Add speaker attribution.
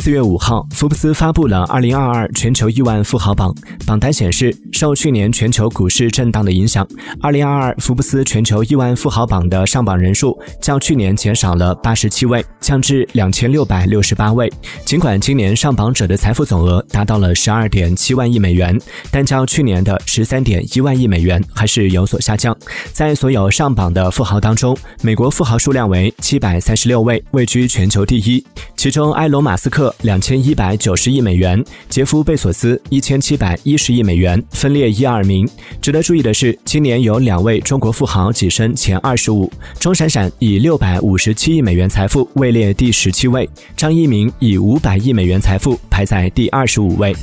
Speaker 1: 四月五号，福布斯发布了二零二二全球亿万富豪榜。榜单显示，受去年全球股市震荡的影响，二零二二福布斯全球亿万富豪榜的上榜人数较去年减少了八十七位，降至两千六百六十八位。尽管今年上榜者的财富总额达到了十二点七万亿美元，但较去年的十三点一万亿美元还是有所下降。在所有上榜的富豪当中，美国富豪数量为七百三十六位，位居全球第一。其中，埃隆·马斯克两千一百九十亿美元，杰夫·贝索斯一千七百一十亿美元，分列一二名。值得注意的是，今年有两位中国富豪跻身前二十五，钟闪闪以六百五十七亿美元财富位列第十七位，张一鸣以五百亿美元财富排在第二十五位。